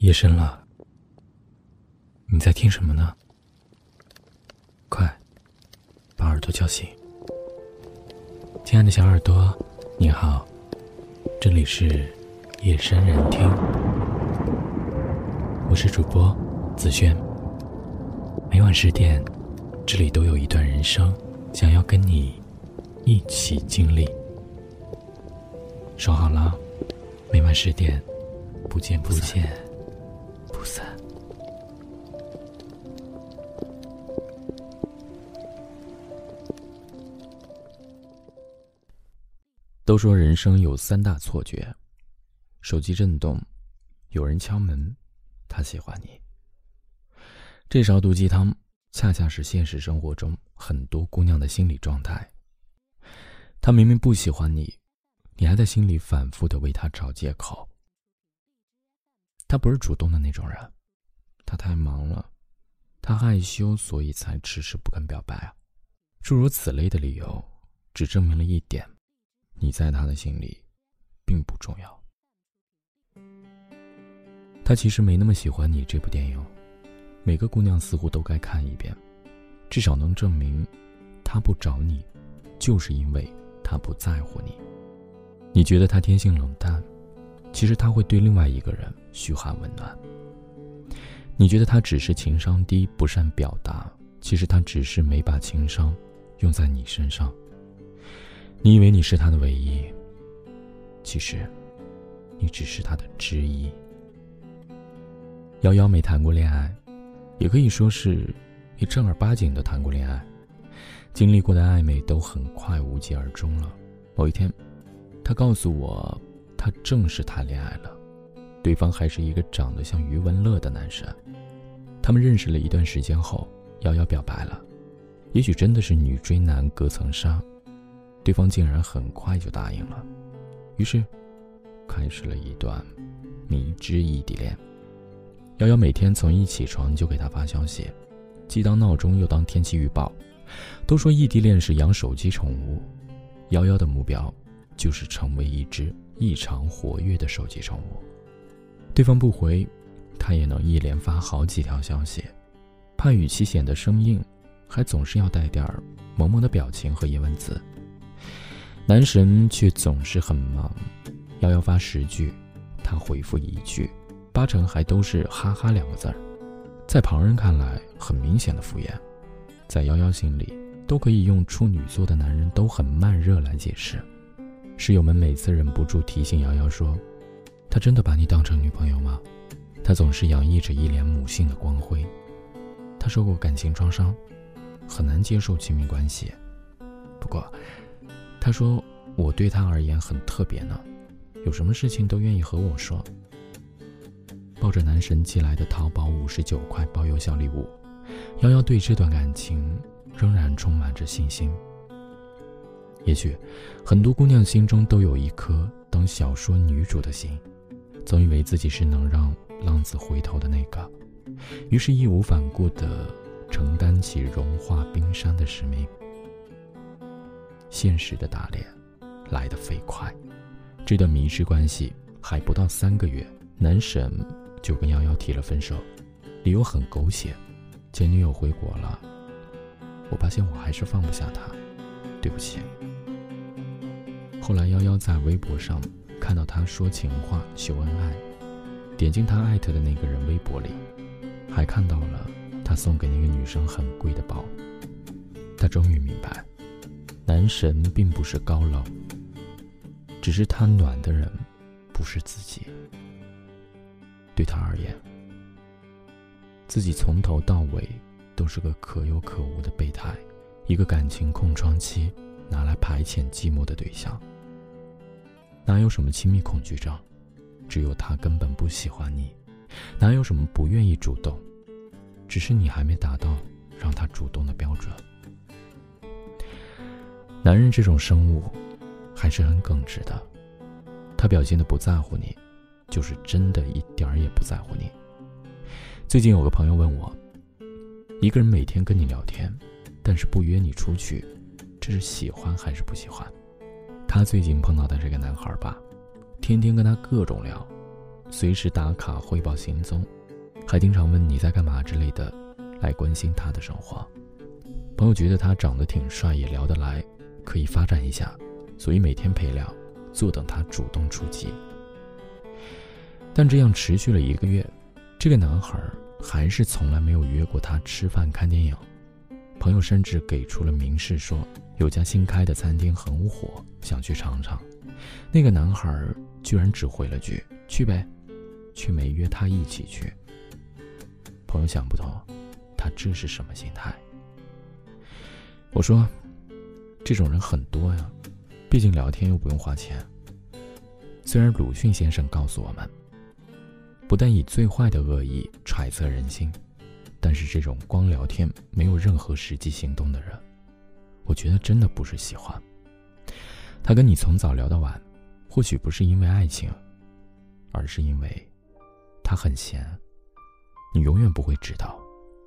夜深了，你在听什么呢？快，把耳朵叫醒。亲爱的小耳朵，你好，这里是夜深人听，我是主播子轩。每晚十点，这里都有一段人生，想要跟你一起经历。说好了，每晚十点，不见不见。都说人生有三大错觉：手机震动，有人敲门，他喜欢你。这勺毒鸡汤，恰恰是现实生活中很多姑娘的心理状态。他明明不喜欢你，你还在心里反复的为他找借口。他不是主动的那种人，他太忙了，他害羞，所以才迟迟不肯表白啊。诸如此类的理由，只证明了一点。你在他的心里，并不重要。他其实没那么喜欢你这部电影，每个姑娘似乎都该看一遍，至少能证明，他不找你，就是因为他不在乎你。你觉得他天性冷淡，其实他会对另外一个人嘘寒问暖。你觉得他只是情商低，不善表达，其实他只是没把情商用在你身上。你以为你是他的唯一，其实，你只是他的之一。瑶瑶没谈过恋爱，也可以说是，你正儿八经的谈过恋爱，经历过的暧昧都很快无疾而终了。某一天，他告诉我，他正式谈恋爱了，对方还是一个长得像余文乐的男生。他们认识了一段时间后，瑶瑶表白了，也许真的是女追男隔层纱。对方竟然很快就答应了，于是，开始了一段迷之异地恋。瑶瑶每天从一起床就给他发消息，既当闹钟又当天气预报。都说异地恋是养手机宠物，瑶瑶的目标就是成为一只异常活跃的手机宠物。对方不回，他也能一连发好几条消息，怕语气显得生硬，还总是要带点儿萌萌的表情和疑问字。男神却总是很忙，瑶瑶发十句，他回复一句，八成还都是“哈哈”两个字儿，在旁人看来很明显的敷衍，在瑶瑶心里都可以用处女座的男人都很慢热来解释。室友们每次忍不住提醒瑶瑶说：“他真的把你当成女朋友吗？”他总是洋溢着一脸母性的光辉。他受过感情创伤，很难接受亲密关系。不过。他说：“我对他而言很特别呢，有什么事情都愿意和我说。”抱着男神寄来的淘宝五十九块包邮小礼物，瑶瑶对这段感情仍然充满着信心。也许，很多姑娘心中都有一颗当小说女主的心，总以为自己是能让浪子回头的那个，于是义无反顾地承担起融化冰山的使命。现实的打脸来得飞快，这段迷之关系还不到三个月，男神就跟瑶瑶提了分手，理由很狗血，前女友回国了。我发现我还是放不下他，对不起。后来瑶瑶在微博上看到他说情话秀恩爱，点进他艾特的那个人微博里，还看到了他送给那个女生很贵的包，他终于明白。男神并不是高冷，只是他暖的人不是自己。对他而言，自己从头到尾都是个可有可无的备胎，一个感情空窗期拿来排遣寂寞的对象。哪有什么亲密恐惧症？只有他根本不喜欢你。哪有什么不愿意主动？只是你还没达到让他主动的标准。男人这种生物，还是很耿直的。他表现的不在乎你，就是真的一点儿也不在乎你。最近有个朋友问我，一个人每天跟你聊天，但是不约你出去，这是喜欢还是不喜欢？他最近碰到的这个男孩吧，天天跟他各种聊，随时打卡汇报行踪，还经常问你在干嘛之类的，来关心他的生活。朋友觉得他长得挺帅，也聊得来，可以发展一下，所以每天陪聊，坐等他主动出击。但这样持续了一个月，这个男孩还是从来没有约过他吃饭看电影。朋友甚至给出了明示，说有家新开的餐厅很火，想去尝尝。那个男孩居然只回了句“去呗”，却没约他一起去。朋友想不通，他这是什么心态？我说，这种人很多呀，毕竟聊天又不用花钱。虽然鲁迅先生告诉我们，不但以最坏的恶意揣测人心，但是这种光聊天没有任何实际行动的人，我觉得真的不是喜欢。他跟你从早聊到晚，或许不是因为爱情，而是因为他很闲。你永远不会知道，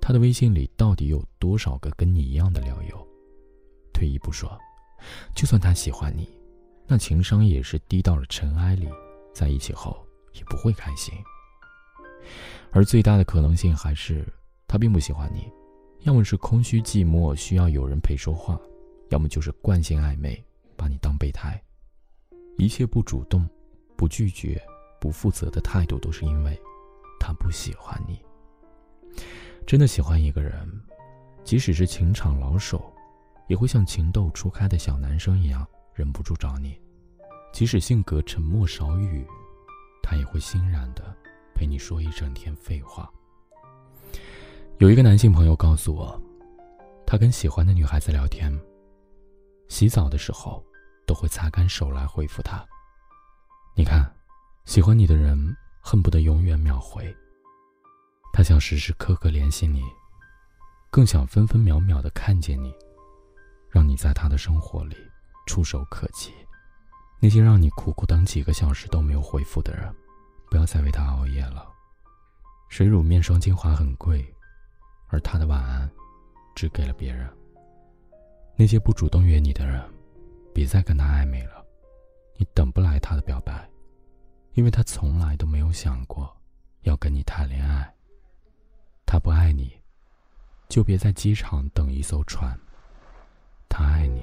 他的微信里到底有多少个跟你一样的聊友。退一步说，就算他喜欢你，那情商也是低到了尘埃里，在一起后也不会开心。而最大的可能性还是他并不喜欢你，要么是空虚寂寞需要有人陪说话，要么就是惯性暧昧把你当备胎。一切不主动、不拒绝、不负责的态度，都是因为他不喜欢你。真的喜欢一个人，即使是情场老手。也会像情窦初开的小男生一样忍不住找你，即使性格沉默少语，他也会欣然的陪你说一整天废话。有一个男性朋友告诉我，他跟喜欢的女孩子聊天，洗澡的时候都会擦干手来回复她。你看，喜欢你的人恨不得永远秒回，他想时时刻刻联系你，更想分分秒秒的看见你。让你在他的生活里触手可及。那些让你苦苦等几个小时都没有回复的人，不要再为他熬夜了。水乳面霜精华很贵，而他的晚安只给了别人。那些不主动约你的人，别再跟他暧昧了。你等不来他的表白，因为他从来都没有想过要跟你谈恋爱。他不爱你，就别在机场等一艘船。他爱你，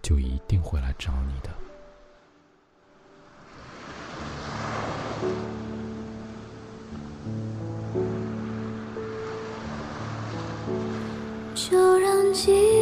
就一定会来找你的。就让寂